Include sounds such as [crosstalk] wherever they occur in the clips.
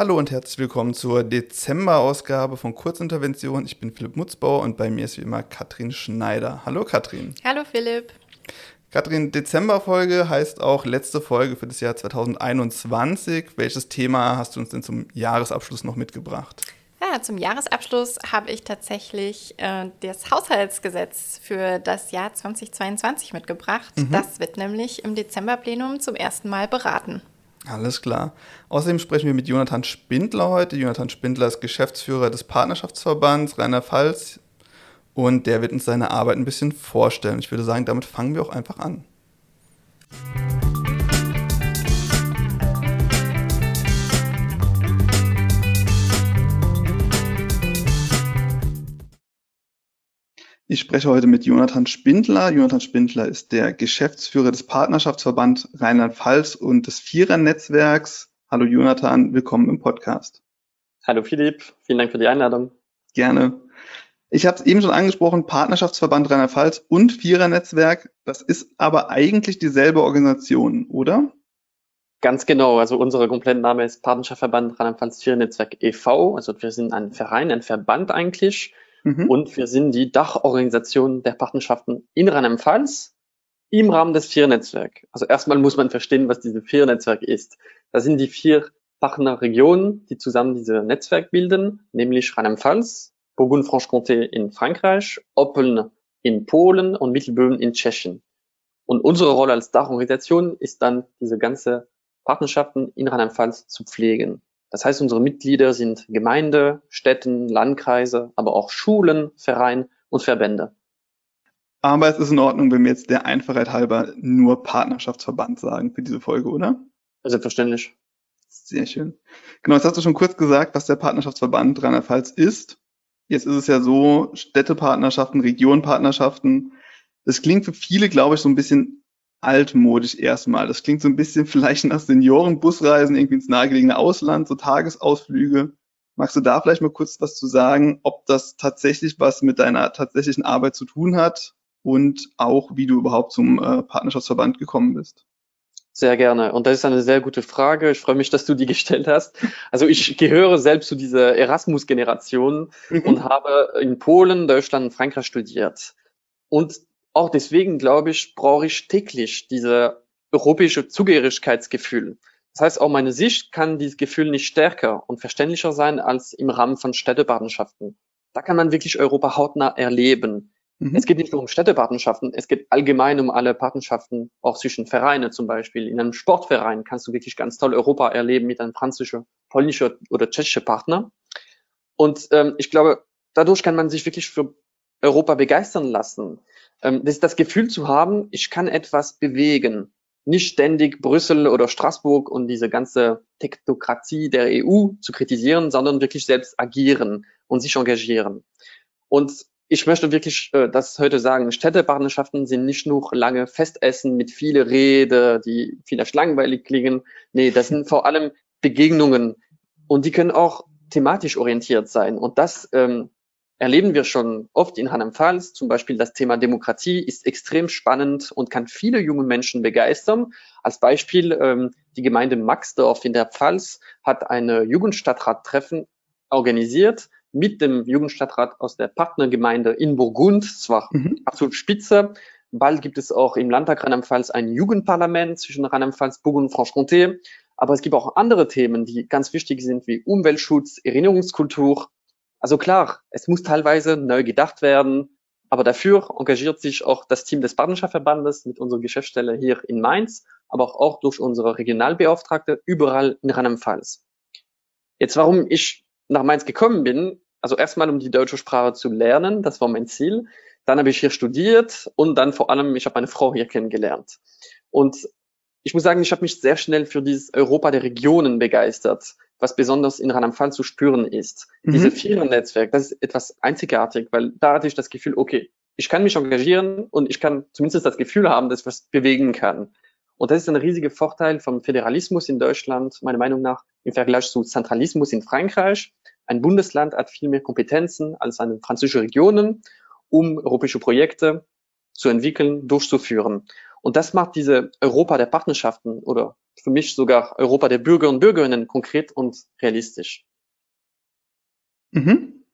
Hallo und herzlich willkommen zur Dezember-Ausgabe von Kurzintervention. Ich bin Philipp Mutzbauer und bei mir ist wie immer Katrin Schneider. Hallo Katrin. Hallo Philipp. Katrin, Dezember-Folge heißt auch letzte Folge für das Jahr 2021. Welches Thema hast du uns denn zum Jahresabschluss noch mitgebracht? Ja, zum Jahresabschluss habe ich tatsächlich äh, das Haushaltsgesetz für das Jahr 2022 mitgebracht. Mhm. Das wird nämlich im Dezemberplenum zum ersten Mal beraten. Alles klar. Außerdem sprechen wir mit Jonathan Spindler heute. Jonathan Spindler ist Geschäftsführer des Partnerschaftsverbands Rheinland-Pfalz und der wird uns seine Arbeit ein bisschen vorstellen. Ich würde sagen, damit fangen wir auch einfach an. Ich spreche heute mit Jonathan Spindler. Jonathan Spindler ist der Geschäftsführer des Partnerschaftsverband Rheinland-Pfalz und des Vierer-Netzwerks. Hallo Jonathan, willkommen im Podcast. Hallo Philipp, vielen Dank für die Einladung. Gerne. Ich habe es eben schon angesprochen, Partnerschaftsverband Rheinland-Pfalz und Vierer-Netzwerk, das ist aber eigentlich dieselbe Organisation, oder? Ganz genau. Also unser kompletter Name ist Partnerschaftsverband Rheinland-Pfalz Vierer-Netzwerk e.V. Also wir sind ein Verein, ein Verband eigentlich Mhm. Und wir sind die Dachorganisation der Partnerschaften in Rheinland-Pfalz im Rahmen des Vier-Netzwerk. Also erstmal muss man verstehen, was dieses Vier-Netzwerk ist. Das sind die vier Partnerregionen, die zusammen diese Netzwerk bilden, nämlich Rheinland-Pfalz, Burgund-Franche-Comté in Frankreich, Oppeln in Polen und Mittelböhmen in Tschechien. Und unsere Rolle als Dachorganisation ist dann, diese ganze Partnerschaften in Rheinland-Pfalz zu pflegen. Das heißt, unsere Mitglieder sind Gemeinde, Städten, Landkreise, aber auch Schulen, Vereine und Verbände. Aber es ist in Ordnung, wenn wir jetzt der Einfachheit halber nur Partnerschaftsverband sagen für diese Folge, oder? Selbstverständlich. Sehr schön. Genau, jetzt hast du schon kurz gesagt, was der Partnerschaftsverband Rheinland-Pfalz ist. Jetzt ist es ja so, Städtepartnerschaften, Regionenpartnerschaften. Das klingt für viele, glaube ich, so ein bisschen altmodisch erstmal. Das klingt so ein bisschen vielleicht nach Seniorenbusreisen irgendwie ins nahegelegene Ausland, so Tagesausflüge. Magst du da vielleicht mal kurz was zu sagen, ob das tatsächlich was mit deiner tatsächlichen Arbeit zu tun hat und auch wie du überhaupt zum äh, Partnerschaftsverband gekommen bist? Sehr gerne. Und das ist eine sehr gute Frage. Ich freue mich, dass du die [laughs] gestellt hast. Also ich gehöre selbst zu dieser Erasmus-Generation mhm. und habe in Polen, Deutschland und Frankreich studiert. Und auch deswegen, glaube ich, brauche ich täglich diese europäische Zugehörigkeitsgefühl. Das heißt, auch meine Sicht kann dieses Gefühl nicht stärker und verständlicher sein als im Rahmen von Städtepartnerschaften. Da kann man wirklich Europa hautnah erleben. Mhm. Es geht nicht nur um Städtepartnerschaften, es geht allgemein um alle Partnerschaften, auch zwischen Vereinen zum Beispiel. In einem Sportverein kannst du wirklich ganz toll Europa erleben mit einem französischen, polnischen oder tschechischen Partner. Und ähm, ich glaube, dadurch kann man sich wirklich für Europa begeistern lassen. Ähm, das, das Gefühl zu haben, ich kann etwas bewegen. Nicht ständig Brüssel oder Straßburg und diese ganze Technokratie der EU zu kritisieren, sondern wirklich selbst agieren und sich engagieren. Und ich möchte wirklich äh, das heute sagen, Städtepartnerschaften sind nicht nur lange Festessen mit viele Rede, die vielleicht langweilig klingen. Nee, das sind vor allem Begegnungen und die können auch thematisch orientiert sein. Und das ähm, erleben wir schon oft in Rheinland-Pfalz. Zum Beispiel das Thema Demokratie ist extrem spannend und kann viele junge Menschen begeistern. Als Beispiel ähm, die Gemeinde Maxdorf in der Pfalz hat eine Jugendstadtrattreffen organisiert mit dem Jugendstadtrat aus der Partnergemeinde in Burgund. Zwar mhm. absolut spitze. Bald gibt es auch im Landtag Rheinland-Pfalz ein Jugendparlament zwischen Rheinland-Pfalz, Burgund und Franche-Comté. Aber es gibt auch andere Themen, die ganz wichtig sind, wie Umweltschutz, Erinnerungskultur, also klar, es muss teilweise neu gedacht werden, aber dafür engagiert sich auch das Team des Partnerschaftsverbandes mit unserer Geschäftsstelle hier in Mainz, aber auch durch unsere Regionalbeauftragte überall in Rheinland-Pfalz. Jetzt, warum ich nach Mainz gekommen bin, also erstmal, um die deutsche Sprache zu lernen, das war mein Ziel. Dann habe ich hier studiert und dann vor allem, ich habe meine Frau hier kennengelernt. Und ich muss sagen, ich habe mich sehr schnell für dieses Europa der Regionen begeistert was besonders in Rheinland-Pfalz zu spüren ist. Mhm. Diese Vierer-Netzwerk, das ist etwas einzigartig, weil da hatte ich das Gefühl, okay, ich kann mich engagieren und ich kann zumindest das Gefühl haben, dass ich was bewegen kann. Und das ist ein riesiger Vorteil vom Föderalismus in Deutschland, meiner Meinung nach, im Vergleich zu Zentralismus in Frankreich. Ein Bundesland hat viel mehr Kompetenzen als eine französische Regionen, um europäische Projekte zu entwickeln, durchzuführen. Und das macht diese Europa der Partnerschaften oder für mich sogar Europa der Bürger und Bürgerinnen konkret und realistisch. Mhm.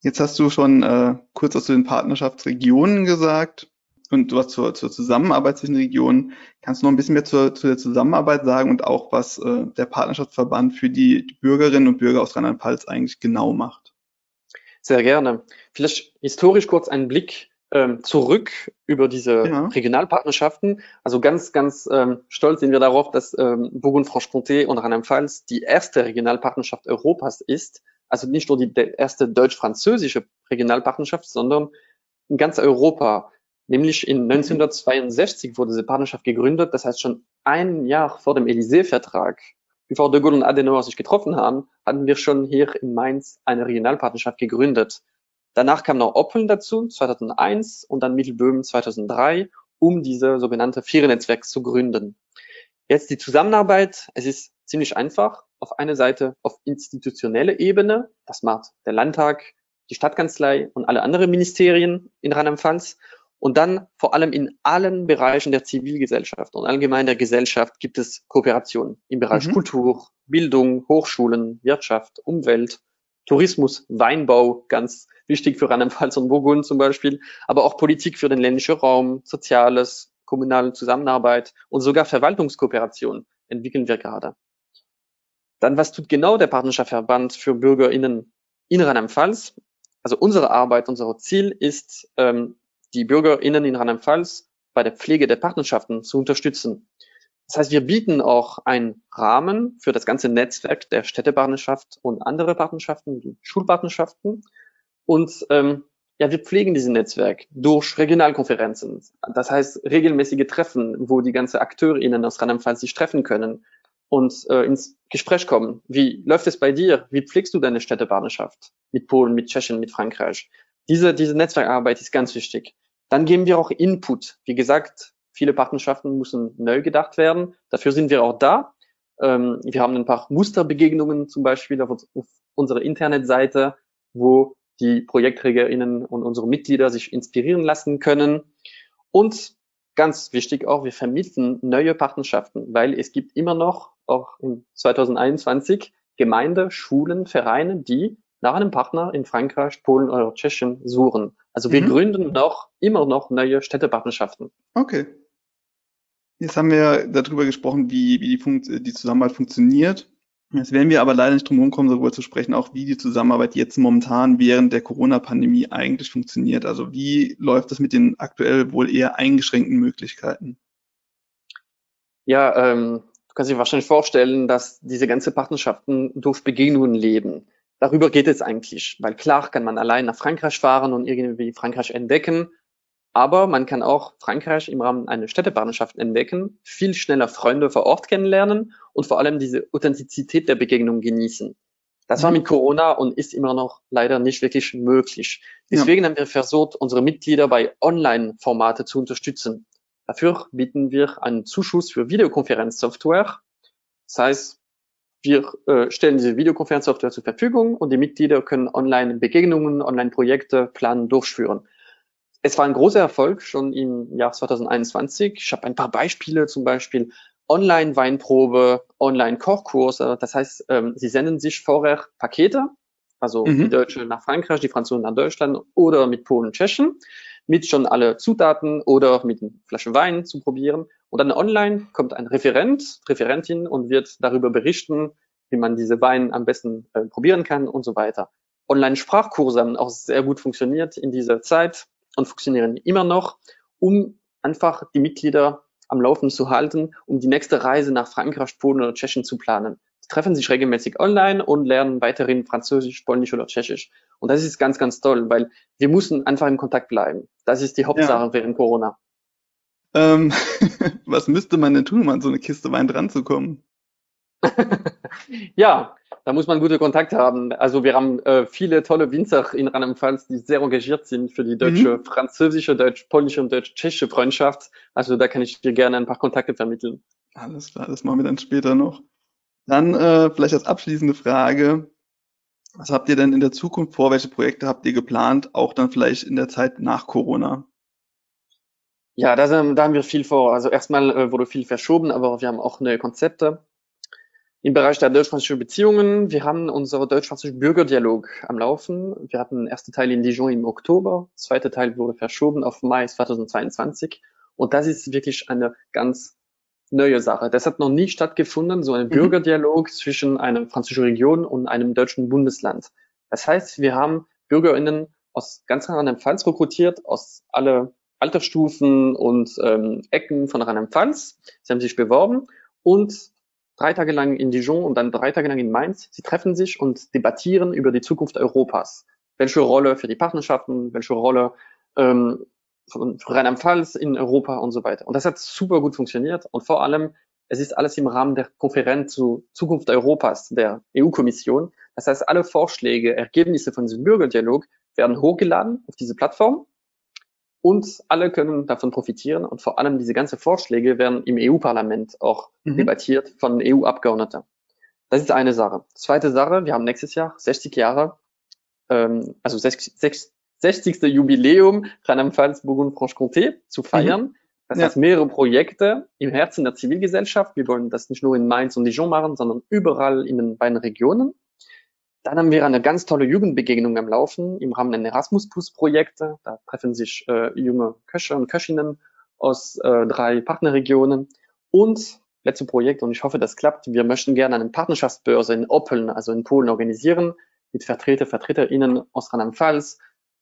Jetzt hast du schon äh, kurz was zu den Partnerschaftsregionen gesagt und hast zur, zur Zusammenarbeit zwischen Regionen. Kannst du noch ein bisschen mehr zur, zu der Zusammenarbeit sagen und auch, was äh, der Partnerschaftsverband für die, die Bürgerinnen und Bürger aus Rheinland-Pfalz eigentlich genau macht? Sehr gerne. Vielleicht historisch kurz einen Blick ähm, zurück über diese ja. Regionalpartnerschaften. Also ganz, ganz ähm, stolz sind wir darauf, dass ähm, Burgund-Franche-Comté und Rheinland-Pfalz die erste Regionalpartnerschaft Europas ist. Also nicht nur die erste deutsch-französische Regionalpartnerschaft, sondern in ganz Europa. Nämlich in 1962 wurde diese Partnerschaft gegründet. Das heißt, schon ein Jahr vor dem Élysée-Vertrag, bevor de Gaulle und Adenauer sich getroffen haben, hatten wir schon hier in Mainz eine Regionalpartnerschaft gegründet. Danach kam noch Oppeln dazu, 2001 und dann Mittelböhmen 2003, um diese sogenannte Vierer-Netzwerk zu gründen. Jetzt die Zusammenarbeit, es ist ziemlich einfach. Auf einer Seite auf institutionelle Ebene, das macht der Landtag, die Stadtkanzlei und alle anderen Ministerien in Rheinland-Pfalz. Und dann vor allem in allen Bereichen der Zivilgesellschaft und allgemein der Gesellschaft gibt es Kooperationen im Bereich mhm. Kultur, Bildung, Hochschulen, Wirtschaft, Umwelt, Tourismus, Weinbau, ganz wichtig für Rheinland-Pfalz und Burgund zum Beispiel, aber auch Politik für den ländlichen Raum, Soziales, kommunale Zusammenarbeit und sogar Verwaltungskooperation entwickeln wir gerade. Dann, was tut genau der Partnerschaftsverband für BürgerInnen in Rheinland-Pfalz? Also unsere Arbeit, unser Ziel ist, ähm, die BürgerInnen in Rheinland-Pfalz bei der Pflege der Partnerschaften zu unterstützen. Das heißt, wir bieten auch einen Rahmen für das ganze Netzwerk der Städtepartnerschaft und andere Partnerschaften, wie Schulpartnerschaften. Und ähm, ja, wir pflegen dieses Netzwerk durch Regionalkonferenzen. Das heißt, regelmäßige Treffen, wo die ganze AkteurInnen aus Rheinland-Pfalz sich treffen können und äh, ins Gespräch kommen. Wie läuft es bei dir? Wie pflegst du deine Städtepartnerschaft mit Polen, mit Tschechien, mit Frankreich? Diese, diese Netzwerkarbeit ist ganz wichtig. Dann geben wir auch Input. Wie gesagt, Viele Partnerschaften müssen neu gedacht werden. Dafür sind wir auch da. Ähm, wir haben ein paar Musterbegegnungen zum Beispiel auf, auf unserer Internetseite, wo die ProjektträgerInnen und unsere Mitglieder sich inspirieren lassen können. Und ganz wichtig auch, wir vermitteln neue Partnerschaften, weil es gibt immer noch, auch in 2021, Gemeinde, Schulen, Vereine, die nach einem Partner in Frankreich, Polen oder Tschechien suchen. Also wir mhm. gründen noch, immer noch neue Städtepartnerschaften. Okay. Jetzt haben wir darüber gesprochen, wie, wie die, Funkt die Zusammenarbeit funktioniert. Jetzt werden wir aber leider nicht drum kommen, darüber zu sprechen, auch wie die Zusammenarbeit jetzt momentan während der Corona-Pandemie eigentlich funktioniert. Also wie läuft das mit den aktuell wohl eher eingeschränkten Möglichkeiten? Ja, ähm, du kannst dir wahrscheinlich vorstellen, dass diese ganze Partnerschaften durch Begegnungen leben. Darüber geht es eigentlich, weil klar kann man allein nach Frankreich fahren und irgendwie Frankreich entdecken, aber man kann auch Frankreich im Rahmen einer Städtepartnerschaft entdecken, viel schneller Freunde vor Ort kennenlernen und vor allem diese Authentizität der Begegnung genießen. Das war mhm. mit Corona und ist immer noch leider nicht wirklich möglich. Deswegen ja. haben wir versucht, unsere Mitglieder bei Online-Formate zu unterstützen. Dafür bieten wir einen Zuschuss für Videokonferenzsoftware. Das heißt, wir äh, stellen diese Videokonferenzsoftware zur Verfügung und die Mitglieder können Online-Begegnungen, Online-Projekte planen, durchführen es war ein großer Erfolg schon im Jahr 2021. Ich habe ein paar Beispiele, zum Beispiel Online-Weinprobe, Online-Kochkurse. Das heißt, ähm, sie senden sich vorher Pakete, also mhm. die Deutsche nach Frankreich, die Franzosen nach Deutschland oder mit Polen, Tschechen, mit schon alle Zutaten oder mit einer Flasche Wein zu probieren. Und dann online kommt ein Referent, Referentin und wird darüber berichten, wie man diese Wein am besten äh, probieren kann und so weiter. Online-Sprachkurse haben auch sehr gut funktioniert in dieser Zeit und funktionieren immer noch, um einfach die Mitglieder am Laufen zu halten, um die nächste Reise nach Frankreich, Polen oder Tschechien zu planen. Sie treffen sich regelmäßig online und lernen weiterhin Französisch, Polnisch oder Tschechisch. Und das ist ganz, ganz toll, weil wir müssen einfach im Kontakt bleiben. Das ist die Hauptsache ja. während Corona. Ähm, [laughs] was müsste man denn tun, um an so eine Kiste Wein dran zu kommen? [laughs] ja, da muss man gute Kontakte haben. Also wir haben äh, viele tolle Winzer in Rheinland-Pfalz, die sehr engagiert sind für die deutsche, mhm. französische, deutsch-polnische und deutsch-tschechische Freundschaft. Also da kann ich dir gerne ein paar Kontakte vermitteln. Alles klar, das machen wir dann später noch. Dann äh, vielleicht als abschließende Frage. Was habt ihr denn in der Zukunft vor? Welche Projekte habt ihr geplant? Auch dann vielleicht in der Zeit nach Corona? Ja, da, sind, da haben wir viel vor. Also erstmal äh, wurde viel verschoben, aber wir haben auch neue Konzepte. Im Bereich der deutsch-französischen Beziehungen, wir haben unseren deutsch-französischen Bürgerdialog am Laufen. Wir hatten den ersten Teil in Dijon im Oktober, zweite Teil wurde verschoben auf Mai 2022. Und das ist wirklich eine ganz neue Sache. Das hat noch nie stattgefunden, so ein mhm. Bürgerdialog zwischen einer französischen Region und einem deutschen Bundesland. Das heißt, wir haben BürgerInnen aus ganz Rheinland-Pfalz rekrutiert, aus alle Altersstufen und ähm, Ecken von Rheinland-Pfalz. Sie haben sich beworben und drei Tage lang in Dijon und dann drei Tage lang in Mainz. Sie treffen sich und debattieren über die Zukunft Europas. Welche Rolle für die Partnerschaften, welche Rolle ähm, für Rheinland-Pfalz in Europa und so weiter. Und das hat super gut funktioniert und vor allem, es ist alles im Rahmen der Konferenz zu Zukunft Europas der EU-Kommission. Das heißt, alle Vorschläge, Ergebnisse von diesem Bürgerdialog werden hochgeladen auf diese Plattform und alle können davon profitieren und vor allem diese ganzen Vorschläge werden im EU-Parlament auch mhm. debattiert von EU-Abgeordneten. Das ist eine Sache. Zweite Sache, wir haben nächstes Jahr 60 Jahre, ähm, also 60, 60. Jubiläum Rheinland-Pfalz, Burgund-Franche-Comté zu feiern. Mhm. Das ja. heißt mehrere Projekte im Herzen der Zivilgesellschaft. Wir wollen das nicht nur in Mainz und Dijon machen, sondern überall in den beiden Regionen. Dann haben wir eine ganz tolle Jugendbegegnung am Laufen im Rahmen der Erasmus Plus Projekte. Da treffen sich äh, junge Köche und Köchinnen aus äh, drei Partnerregionen. Und letzte Projekt, und ich hoffe, das klappt. Wir möchten gerne eine Partnerschaftsbörse in Oppeln, also in Polen, organisieren, mit Vertreter, VertreterInnen aus Rheinland-Pfalz,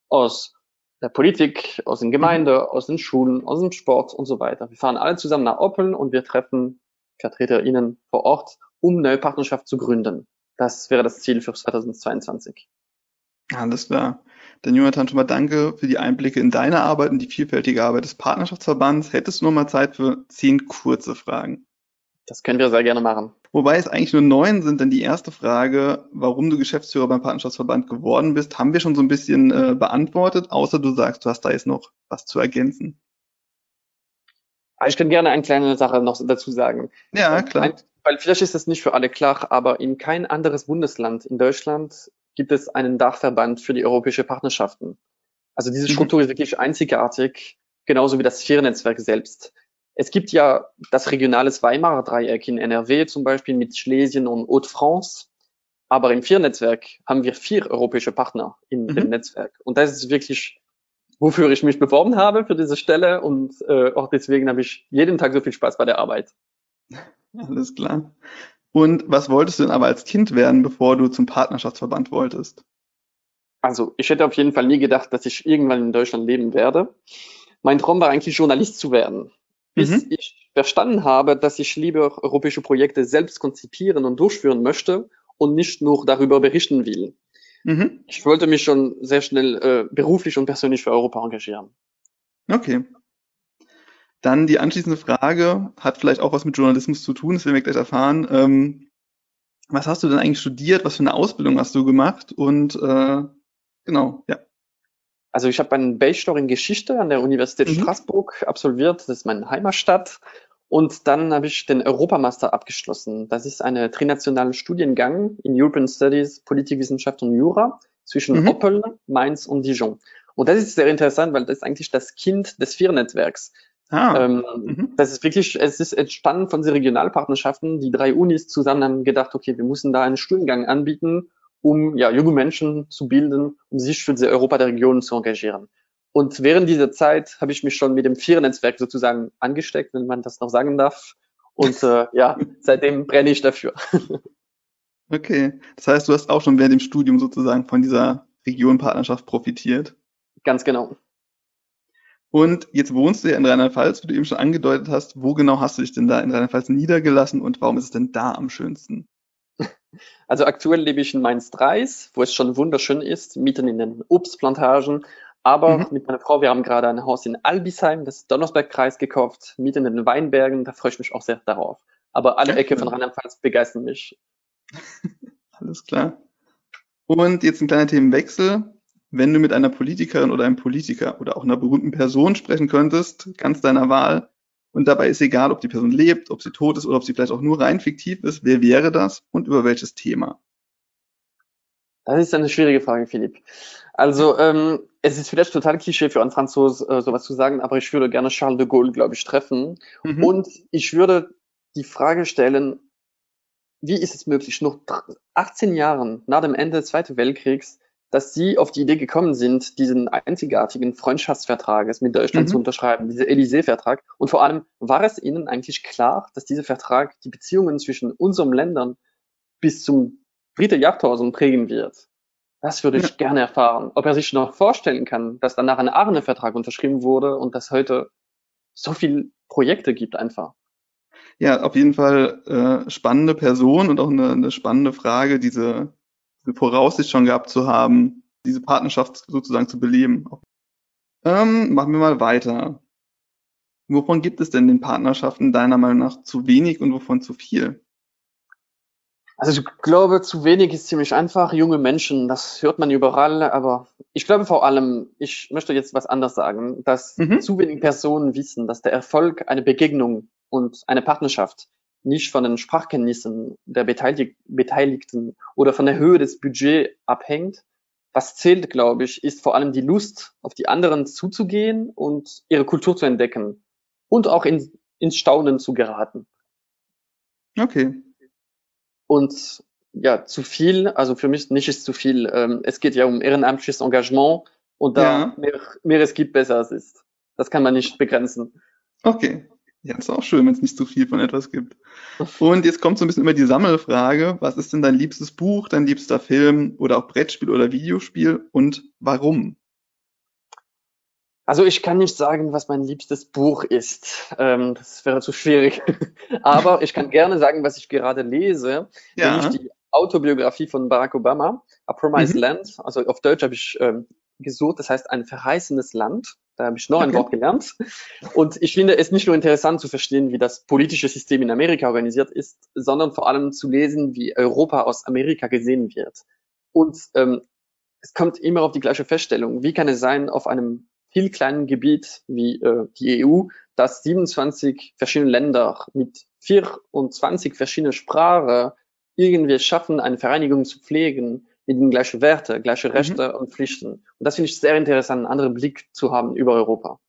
aus der Politik, aus den Gemeinden, aus den Schulen, aus dem Sport und so weiter. Wir fahren alle zusammen nach Oppeln und wir treffen VertreterInnen vor Ort, um eine Partnerschaft zu gründen. Das wäre das Ziel für 2022. Alles klar. Dann Jonathan, schon mal danke für die Einblicke in deine Arbeit und die vielfältige Arbeit des Partnerschaftsverbands. Hättest du noch mal Zeit für zehn kurze Fragen? Das können wir sehr gerne machen. Wobei es eigentlich nur neun sind, denn die erste Frage, warum du Geschäftsführer beim Partnerschaftsverband geworden bist, haben wir schon so ein bisschen äh, beantwortet, außer du sagst, du hast da jetzt noch was zu ergänzen. Ich kann gerne eine kleine Sache noch dazu sagen. Ja, klar. Ein, weil vielleicht ist das nicht für alle klar, aber in kein anderes Bundesland in Deutschland gibt es einen Dachverband für die europäische Partnerschaften. Also diese mhm. Struktur ist wirklich einzigartig, genauso wie das Sphärennetzwerk selbst. Es gibt ja das regionales Weimarer Dreieck in NRW zum Beispiel mit Schlesien und Haute-France. Aber im Vier-Netzwerk haben wir vier europäische Partner in mhm. dem Netzwerk. Und das ist wirklich, wofür ich mich beworben habe für diese Stelle. Und äh, auch deswegen habe ich jeden Tag so viel Spaß bei der Arbeit. Alles klar. Und was wolltest du denn aber als Kind werden, bevor du zum Partnerschaftsverband wolltest? Also, ich hätte auf jeden Fall nie gedacht, dass ich irgendwann in Deutschland leben werde. Mein Traum war eigentlich Journalist zu werden. Bis mhm. ich verstanden habe, dass ich lieber europäische Projekte selbst konzipieren und durchführen möchte und nicht nur darüber berichten will. Mhm. Ich wollte mich schon sehr schnell äh, beruflich und persönlich für Europa engagieren. Okay. Dann die anschließende Frage hat vielleicht auch was mit Journalismus zu tun, das werden wir gleich erfahren. Ähm, was hast du denn eigentlich studiert? Was für eine Ausbildung hast du gemacht? Und äh, genau, ja. Also ich habe einen Bachelor in Geschichte an der Universität mhm. Straßburg absolviert. Das ist meine Heimatstadt. Und dann habe ich den Europamaster abgeschlossen. Das ist eine trinationale Studiengang in European Studies, Politikwissenschaft und Jura zwischen mhm. Oppeln, Mainz und Dijon. Und das ist sehr interessant, weil das ist eigentlich das Kind des Vier-Netzwerks. Ah. Ähm, mhm. Das ist wirklich, es ist entstanden von den Regionalpartnerschaften. Die drei Unis zusammen haben gedacht, okay, wir müssen da einen Studiengang anbieten, um ja, junge Menschen zu bilden, um sich für die Europa der Regionen zu engagieren. Und während dieser Zeit habe ich mich schon mit dem Vier-Netzwerk sozusagen angesteckt, wenn man das noch sagen darf. Und äh, ja, [laughs] seitdem brenne ich dafür. [laughs] Okay, das heißt, du hast auch schon während dem Studium sozusagen von dieser Regionpartnerschaft profitiert. Ganz genau. Und jetzt wohnst du ja in Rheinland-Pfalz, wie du eben schon angedeutet hast. Wo genau hast du dich denn da in Rheinland-Pfalz niedergelassen und warum ist es denn da am schönsten? [laughs] Also aktuell lebe ich in Mainz-Dreis, wo es schon wunderschön ist, mitten in den Obstplantagen. Aber mhm. mit meiner Frau, wir haben gerade ein Haus in Albisheim, das Donnersbergkreis gekauft, mitten in den Weinbergen. Da freue ich mich auch sehr darauf. Aber alle Ecke von Rheinland-Pfalz begeistern mich. [laughs] Alles klar. Und jetzt ein kleiner Themenwechsel wenn du mit einer Politikerin oder einem Politiker oder auch einer berühmten Person sprechen könntest, ganz deiner Wahl, und dabei ist egal, ob die Person lebt, ob sie tot ist oder ob sie vielleicht auch nur rein fiktiv ist, wer wäre das und über welches Thema? Das ist eine schwierige Frage, Philipp. Also, ähm, es ist vielleicht total Klischee für einen Franzos, äh, sowas zu sagen, aber ich würde gerne Charles de Gaulle, glaube ich, treffen. Mhm. Und ich würde die Frage stellen, wie ist es möglich, noch 18 Jahren nach dem Ende des Zweiten Weltkriegs, dass Sie auf die Idee gekommen sind, diesen einzigartigen Freundschaftsvertrages mit Deutschland mhm. zu unterschreiben, dieser Élysée-Vertrag. Und vor allem, war es Ihnen eigentlich klar, dass dieser Vertrag die Beziehungen zwischen unseren Ländern bis zum dritte Jahrtausend prägen wird. Das würde ich ja. gerne erfahren. Ob er sich noch vorstellen kann, dass danach ein Arne-Vertrag unterschrieben wurde und dass heute so viele Projekte gibt einfach. Ja, auf jeden Fall äh, spannende Person und auch eine, eine spannende Frage, diese, diese Voraussicht schon gehabt zu haben, diese Partnerschaft sozusagen zu beleben. Ähm, machen wir mal weiter. Wovon gibt es denn den Partnerschaften deiner Meinung nach zu wenig und wovon zu viel? Also ich glaube, zu wenig ist ziemlich einfach. Junge Menschen, das hört man überall, aber ich glaube vor allem, ich möchte jetzt was anderes sagen, dass mhm. zu wenig Personen wissen, dass der Erfolg eine Begegnung und eine Partnerschaft nicht von den Sprachkenntnissen der Beteiligten oder von der Höhe des Budgets abhängt. Was zählt, glaube ich, ist vor allem die Lust, auf die anderen zuzugehen und ihre Kultur zu entdecken und auch in, ins Staunen zu geraten. Okay, und ja, zu viel, also für mich nicht ist zu viel. Ähm, es geht ja um ehrenamtliches Engagement und da ja. mehr, mehr es gibt, besser es ist. Das kann man nicht begrenzen. Okay. Ja, ist auch schön, wenn es nicht zu viel von etwas gibt. Und jetzt kommt so ein bisschen immer die Sammelfrage. Was ist denn dein liebstes Buch, dein liebster Film oder auch Brettspiel oder Videospiel und warum? Also ich kann nicht sagen, was mein liebstes Buch ist. Ähm, das wäre zu schwierig. [laughs] Aber ich kann gerne sagen, was ich gerade lese. Ja. Nämlich die Autobiografie von Barack Obama, A Promised mhm. Land. Also auf Deutsch habe ich ähm, gesucht, das heißt ein verheißenes Land. Da habe ich noch okay. ein Wort gelernt. Und ich finde es nicht nur interessant zu verstehen, wie das politische System in Amerika organisiert ist, sondern vor allem zu lesen, wie Europa aus Amerika gesehen wird. Und ähm, es kommt immer auf die gleiche Feststellung. Wie kann es sein, auf einem viel kleinen Gebiet wie äh, die EU, dass 27 verschiedene Länder mit 24 verschiedenen Sprachen irgendwie schaffen, eine Vereinigung zu pflegen mit den gleichen Werte, gleiche mhm. Rechte mhm. und Pflichten. Und das finde ich sehr interessant, einen anderen Blick zu haben über Europa.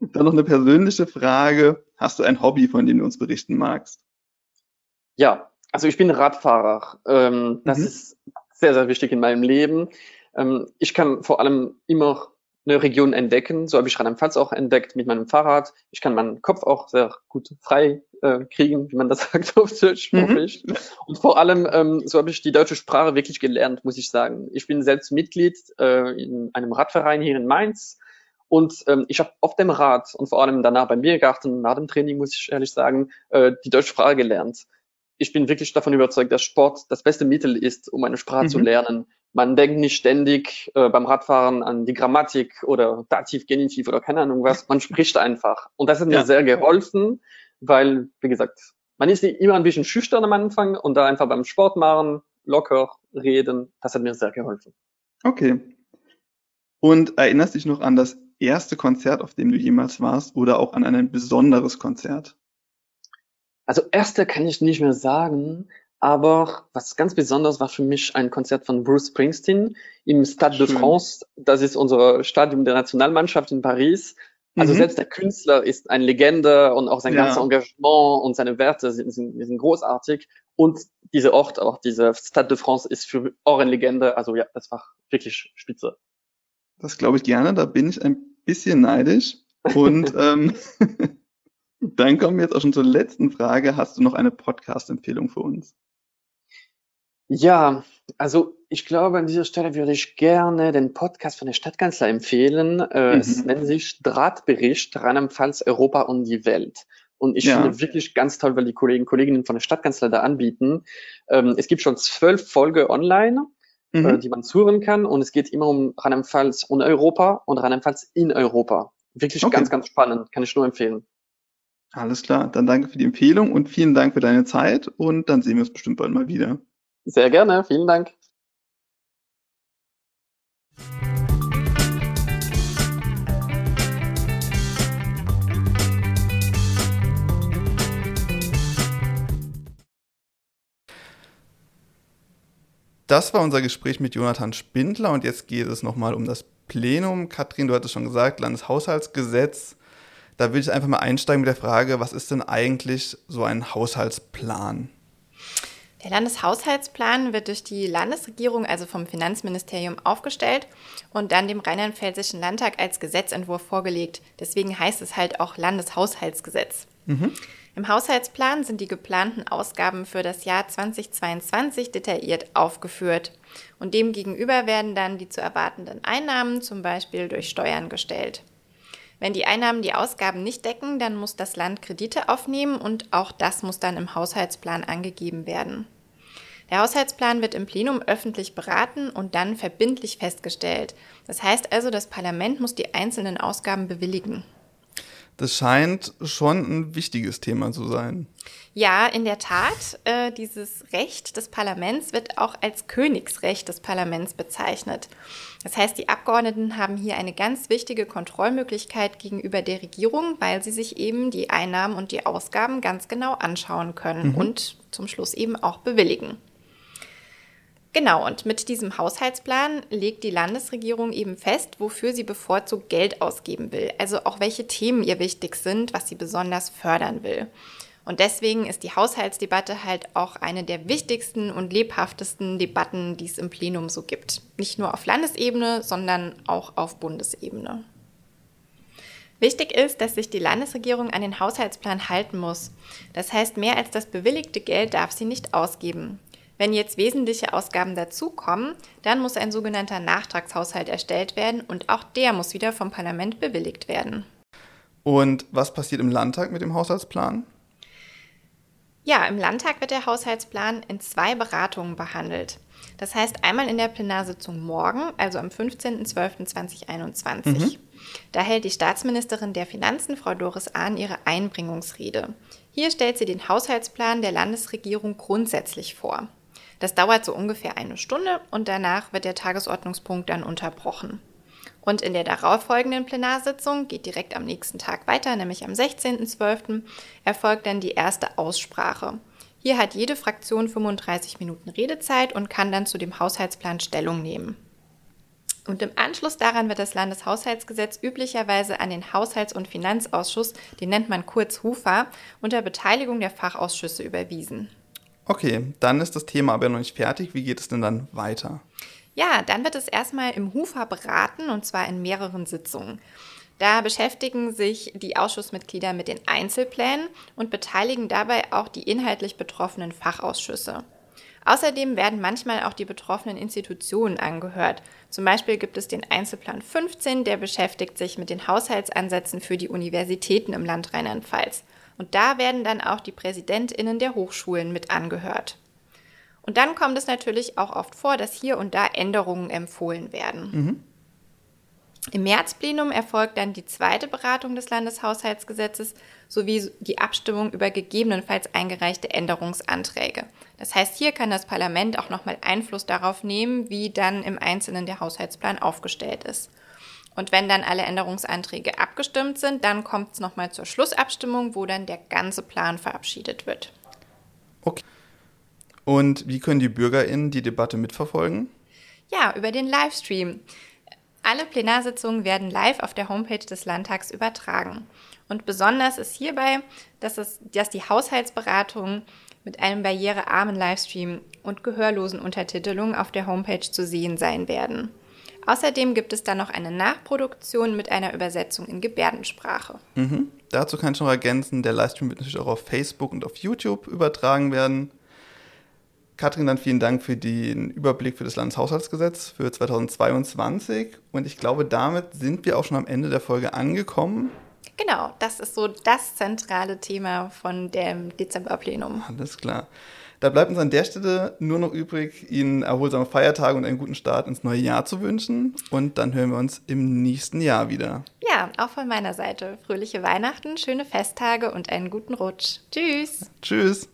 Dann noch eine persönliche Frage. Hast du ein Hobby, von dem du uns berichten magst? Ja, also ich bin Radfahrer. Ähm, das mhm. ist sehr, sehr wichtig in meinem Leben. Ähm, ich kann vor allem immer eine Region entdecken. So habe ich Rheinland-Pfalz auch entdeckt mit meinem Fahrrad. Ich kann meinen Kopf auch sehr gut frei äh, kriegen, wie man das [laughs] sagt auf Deutsch, mhm. Und vor allem, ähm, so habe ich die deutsche Sprache wirklich gelernt, muss ich sagen. Ich bin selbst Mitglied äh, in einem Radverein hier in Mainz. Und ähm, ich habe auf dem Rad und vor allem danach beim Biergarten, nach dem Training, muss ich ehrlich sagen, äh, die deutsche Sprache gelernt ich bin wirklich davon überzeugt, dass Sport das beste Mittel ist, um eine Sprache mhm. zu lernen. Man denkt nicht ständig äh, beim Radfahren an die Grammatik oder Dativ, Genitiv oder keine Ahnung was. Man spricht einfach. Und das hat mir ja. sehr geholfen, weil, wie gesagt, man ist immer ein bisschen schüchtern am Anfang und da einfach beim Sport machen, locker reden, das hat mir sehr geholfen. Okay. Und erinnerst dich noch an das erste Konzert, auf dem du jemals warst oder auch an ein besonderes Konzert? Also erste kann ich nicht mehr sagen, aber was ganz besonders war für mich ein Konzert von Bruce Springsteen im Stade Schön. de France. Das ist unser Stadion der Nationalmannschaft in Paris. Also mhm. selbst der Künstler ist eine Legende und auch sein ja. ganzes Engagement und seine Werte sind, sind, sind großartig. Und dieser Ort, auch dieser Stade de France, ist für auch eine Legende. Also ja, das war wirklich spitze. Das glaube ich gerne. Da bin ich ein bisschen neidisch. Und [laughs] ähm, [laughs] Dann kommen wir jetzt auch schon zur letzten Frage. Hast du noch eine Podcast-Empfehlung für uns? Ja, also ich glaube, an dieser Stelle würde ich gerne den Podcast von der Stadtkanzler empfehlen. Äh, mhm. Es nennt sich Drahtbericht Rheinland-Pfalz, Europa und die Welt. Und ich ja. finde wirklich ganz toll, weil die Kollegen und Kolleginnen von der Stadtkanzler da anbieten. Ähm, es gibt schon zwölf Folge online, äh, mhm. äh, die man zuhören kann. Und es geht immer um Rheinland-Pfalz und Europa und Rheinland-Pfalz in Europa. Wirklich okay. ganz, ganz spannend. Kann ich nur empfehlen. Alles klar, dann danke für die Empfehlung und vielen Dank für deine Zeit und dann sehen wir uns bestimmt bald mal wieder. Sehr gerne, vielen Dank. Das war unser Gespräch mit Jonathan Spindler und jetzt geht es nochmal um das Plenum. Katrin, du hattest schon gesagt, Landeshaushaltsgesetz. Da will ich einfach mal einsteigen mit der Frage, was ist denn eigentlich so ein Haushaltsplan? Der Landeshaushaltsplan wird durch die Landesregierung, also vom Finanzministerium, aufgestellt und dann dem Rheinland-Pfälzischen Landtag als Gesetzentwurf vorgelegt. Deswegen heißt es halt auch Landeshaushaltsgesetz. Mhm. Im Haushaltsplan sind die geplanten Ausgaben für das Jahr 2022 detailliert aufgeführt. Und demgegenüber werden dann die zu erwartenden Einnahmen zum Beispiel durch Steuern gestellt. Wenn die Einnahmen die Ausgaben nicht decken, dann muss das Land Kredite aufnehmen und auch das muss dann im Haushaltsplan angegeben werden. Der Haushaltsplan wird im Plenum öffentlich beraten und dann verbindlich festgestellt. Das heißt also, das Parlament muss die einzelnen Ausgaben bewilligen. Das scheint schon ein wichtiges Thema zu sein. Ja, in der Tat. Äh, dieses Recht des Parlaments wird auch als Königsrecht des Parlaments bezeichnet. Das heißt, die Abgeordneten haben hier eine ganz wichtige Kontrollmöglichkeit gegenüber der Regierung, weil sie sich eben die Einnahmen und die Ausgaben ganz genau anschauen können mhm. und zum Schluss eben auch bewilligen. Genau, und mit diesem Haushaltsplan legt die Landesregierung eben fest, wofür sie bevorzugt Geld ausgeben will, also auch welche Themen ihr wichtig sind, was sie besonders fördern will. Und deswegen ist die Haushaltsdebatte halt auch eine der wichtigsten und lebhaftesten Debatten, die es im Plenum so gibt. Nicht nur auf Landesebene, sondern auch auf Bundesebene. Wichtig ist, dass sich die Landesregierung an den Haushaltsplan halten muss. Das heißt, mehr als das bewilligte Geld darf sie nicht ausgeben. Wenn jetzt wesentliche Ausgaben dazukommen, dann muss ein sogenannter Nachtragshaushalt erstellt werden und auch der muss wieder vom Parlament bewilligt werden. Und was passiert im Landtag mit dem Haushaltsplan? Ja, im Landtag wird der Haushaltsplan in zwei Beratungen behandelt. Das heißt einmal in der Plenarsitzung morgen, also am 15.12.2021. Mhm. Da hält die Staatsministerin der Finanzen, Frau Doris Ahn, ihre Einbringungsrede. Hier stellt sie den Haushaltsplan der Landesregierung grundsätzlich vor. Das dauert so ungefähr eine Stunde und danach wird der Tagesordnungspunkt dann unterbrochen. Und in der darauffolgenden Plenarsitzung geht direkt am nächsten Tag weiter, nämlich am 16.12. erfolgt dann die erste Aussprache. Hier hat jede Fraktion 35 Minuten Redezeit und kann dann zu dem Haushaltsplan Stellung nehmen. Und im Anschluss daran wird das Landeshaushaltsgesetz üblicherweise an den Haushalts- und Finanzausschuss, den nennt man kurz HUFA, unter Beteiligung der Fachausschüsse überwiesen. Okay, dann ist das Thema aber noch nicht fertig. Wie geht es denn dann weiter? Ja, dann wird es erstmal im HUFA beraten und zwar in mehreren Sitzungen. Da beschäftigen sich die Ausschussmitglieder mit den Einzelplänen und beteiligen dabei auch die inhaltlich betroffenen Fachausschüsse. Außerdem werden manchmal auch die betroffenen Institutionen angehört. Zum Beispiel gibt es den Einzelplan 15, der beschäftigt sich mit den Haushaltsansätzen für die Universitäten im Land Rheinland-Pfalz. Und da werden dann auch die Präsidentinnen der Hochschulen mit angehört. Und dann kommt es natürlich auch oft vor, dass hier und da Änderungen empfohlen werden. Mhm. Im Märzplenum erfolgt dann die zweite Beratung des Landeshaushaltsgesetzes sowie die Abstimmung über gegebenenfalls eingereichte Änderungsanträge. Das heißt, hier kann das Parlament auch nochmal Einfluss darauf nehmen, wie dann im Einzelnen der Haushaltsplan aufgestellt ist. Und wenn dann alle Änderungsanträge abgestimmt sind, dann kommt es nochmal zur Schlussabstimmung, wo dann der ganze Plan verabschiedet wird. Okay. Und wie können die BürgerInnen die Debatte mitverfolgen? Ja, über den Livestream. Alle Plenarsitzungen werden live auf der Homepage des Landtags übertragen. Und besonders ist hierbei, dass, es, dass die Haushaltsberatung mit einem barrierearmen Livestream und gehörlosen Untertitelungen auf der Homepage zu sehen sein werden. Außerdem gibt es dann noch eine Nachproduktion mit einer Übersetzung in Gebärdensprache. Mhm. Dazu kann ich noch ergänzen, der Livestream wird natürlich auch auf Facebook und auf YouTube übertragen werden. Katrin, dann vielen Dank für den Überblick für das Landeshaushaltsgesetz für 2022. Und ich glaube, damit sind wir auch schon am Ende der Folge angekommen. Genau, das ist so das zentrale Thema von dem Dezemberplenum. Alles klar. Da bleibt uns an der Stelle nur noch übrig, Ihnen erholsame Feiertage und einen guten Start ins neue Jahr zu wünschen. Und dann hören wir uns im nächsten Jahr wieder. Ja, auch von meiner Seite. Fröhliche Weihnachten, schöne Festtage und einen guten Rutsch. Tschüss. Tschüss.